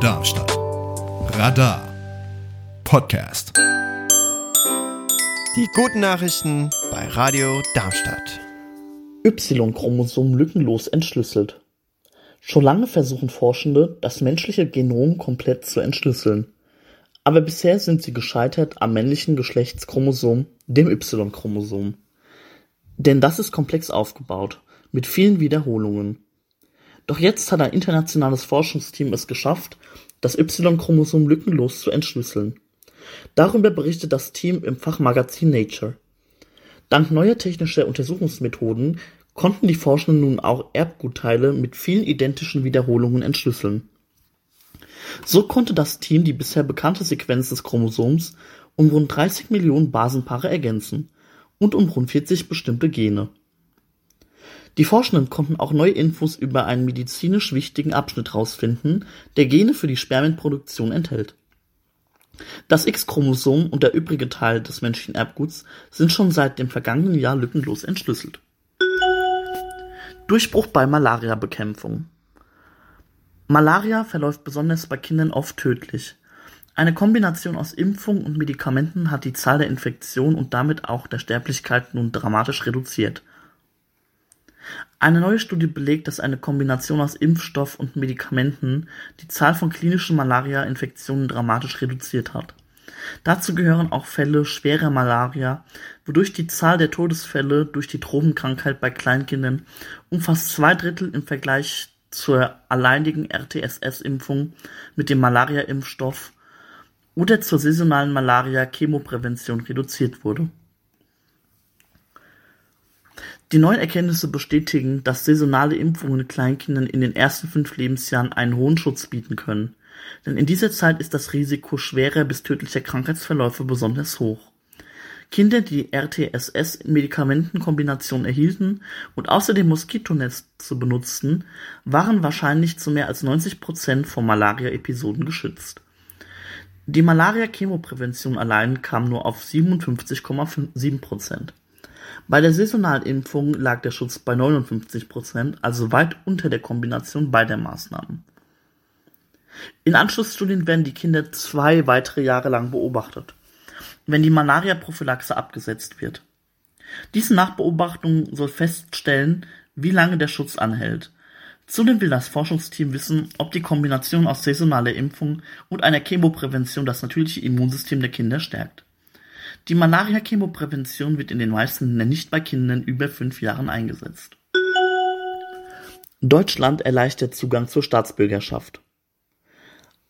Darmstadt. Radar Podcast. Die guten Nachrichten bei Radio Darmstadt. Y-Chromosom lückenlos entschlüsselt. Schon lange versuchen Forschende, das menschliche Genom komplett zu entschlüsseln. Aber bisher sind sie gescheitert am männlichen Geschlechtschromosom, dem Y-Chromosom. Denn das ist komplex aufgebaut, mit vielen Wiederholungen. Doch jetzt hat ein internationales Forschungsteam es geschafft, das Y-Chromosom lückenlos zu entschlüsseln. Darüber berichtet das Team im Fachmagazin Nature. Dank neuer technischer Untersuchungsmethoden konnten die Forschenden nun auch Erbgutteile mit vielen identischen Wiederholungen entschlüsseln. So konnte das Team die bisher bekannte Sequenz des Chromosoms um rund 30 Millionen Basenpaare ergänzen und um rund 40 bestimmte Gene. Die Forschenden konnten auch neue Infos über einen medizinisch wichtigen Abschnitt herausfinden, der Gene für die Spermienproduktion enthält. Das X-Chromosom und der übrige Teil des menschlichen Erbguts sind schon seit dem vergangenen Jahr lückenlos entschlüsselt. Durchbruch bei Malariabekämpfung. Malaria verläuft besonders bei Kindern oft tödlich. Eine Kombination aus Impfung und Medikamenten hat die Zahl der Infektionen und damit auch der Sterblichkeit nun dramatisch reduziert. Eine neue Studie belegt, dass eine Kombination aus Impfstoff und Medikamenten die Zahl von klinischen Malaria-Infektionen dramatisch reduziert hat. Dazu gehören auch Fälle schwerer Malaria, wodurch die Zahl der Todesfälle durch die Tropenkrankheit bei Kleinkindern um fast zwei Drittel im Vergleich zur alleinigen RTSS-Impfung mit dem Malaria-Impfstoff oder zur saisonalen Malaria-Chemoprävention reduziert wurde. Die neuen Erkenntnisse bestätigen, dass saisonale Impfungen Kleinkindern in den ersten fünf Lebensjahren einen hohen Schutz bieten können, denn in dieser Zeit ist das Risiko schwerer bis tödlicher Krankheitsverläufe besonders hoch. Kinder, die RTSS-Medikamentenkombination erhielten und außerdem Moskitonetze benutzten, waren wahrscheinlich zu mehr als 90 Prozent vor Malaria-Episoden geschützt. Die Malaria-Chemoprävention allein kam nur auf 57,7 Prozent. Bei der saisonalen Impfung lag der Schutz bei 59 Prozent, also weit unter der Kombination beider Maßnahmen. In Anschlussstudien werden die Kinder zwei weitere Jahre lang beobachtet wenn die Malaria-Prophylaxe abgesetzt wird. Diese Nachbeobachtung soll feststellen, wie lange der Schutz anhält. Zudem will das Forschungsteam wissen, ob die Kombination aus saisonaler Impfung und einer Chemoprävention das natürliche Immunsystem der Kinder stärkt. Die Malaria-Chemoprävention wird in den meisten Ländern nicht bei Kindern über fünf Jahren eingesetzt. Deutschland erleichtert Zugang zur Staatsbürgerschaft.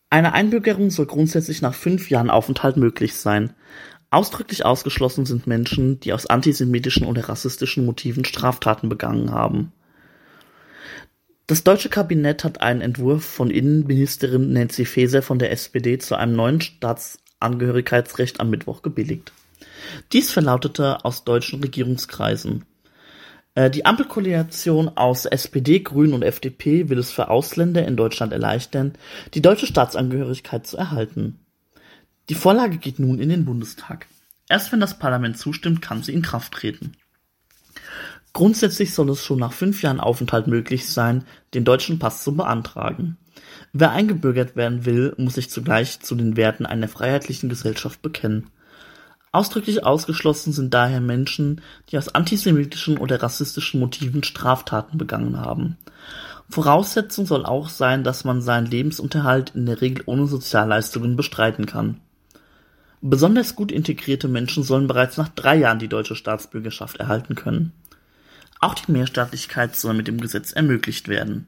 Eine Einbürgerung soll grundsätzlich nach fünf Jahren Aufenthalt möglich sein. Ausdrücklich ausgeschlossen sind Menschen, die aus antisemitischen oder rassistischen Motiven Straftaten begangen haben. Das deutsche Kabinett hat einen Entwurf von Innenministerin Nancy Faeser von der SPD zu einem neuen Staatsangehörigkeitsrecht am Mittwoch gebilligt. Dies verlautete aus deutschen Regierungskreisen. Äh, die Ampelkoalition aus SPD, Grünen und FDP will es für Ausländer in Deutschland erleichtern, die deutsche Staatsangehörigkeit zu erhalten. Die Vorlage geht nun in den Bundestag. Erst wenn das Parlament zustimmt, kann sie in Kraft treten. Grundsätzlich soll es schon nach fünf Jahren Aufenthalt möglich sein, den deutschen Pass zu beantragen. Wer eingebürgert werden will, muss sich zugleich zu den Werten einer freiheitlichen Gesellschaft bekennen. Ausdrücklich ausgeschlossen sind daher Menschen, die aus antisemitischen oder rassistischen Motiven Straftaten begangen haben. Voraussetzung soll auch sein, dass man seinen Lebensunterhalt in der Regel ohne Sozialleistungen bestreiten kann. Besonders gut integrierte Menschen sollen bereits nach drei Jahren die deutsche Staatsbürgerschaft erhalten können. Auch die Mehrstaatlichkeit soll mit dem Gesetz ermöglicht werden.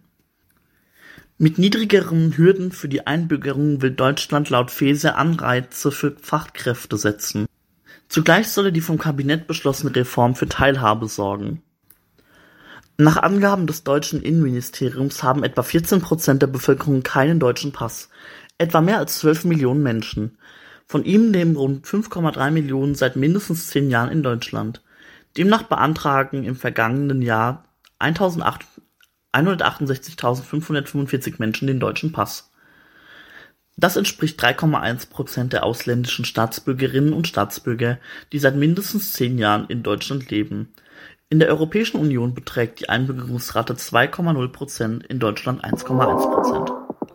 Mit niedrigeren Hürden für die Einbürgerung will Deutschland laut Faeser Anreize für Fachkräfte setzen. Zugleich solle die vom Kabinett beschlossene Reform für Teilhabe sorgen. Nach Angaben des deutschen Innenministeriums haben etwa 14 Prozent der Bevölkerung keinen deutschen Pass, etwa mehr als 12 Millionen Menschen. Von ihm leben rund 5,3 Millionen seit mindestens zehn Jahren in Deutschland. Demnach beantragen im vergangenen Jahr 168.545 Menschen den deutschen Pass. Das entspricht 3,1 Prozent der ausländischen Staatsbürgerinnen und Staatsbürger, die seit mindestens zehn Jahren in Deutschland leben. In der Europäischen Union beträgt die Einbürgerungsrate 2,0 Prozent, in Deutschland 1,1 Prozent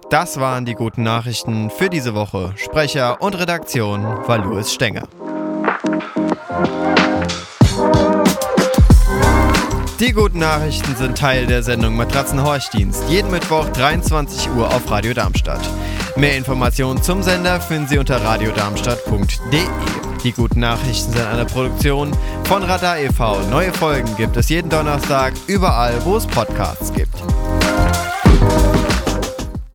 Das waren die guten Nachrichten für diese Woche. Sprecher und Redaktion war Louis Stenger. Die guten Nachrichten sind Teil der Sendung Matratzenhorchdienst. Jeden Mittwoch 23 Uhr auf Radio Darmstadt. Mehr Informationen zum Sender finden Sie unter radiodarmstadt.de. Die guten Nachrichten sind eine Produktion von Radar e.V. Neue Folgen gibt es jeden Donnerstag überall, wo es Podcasts gibt.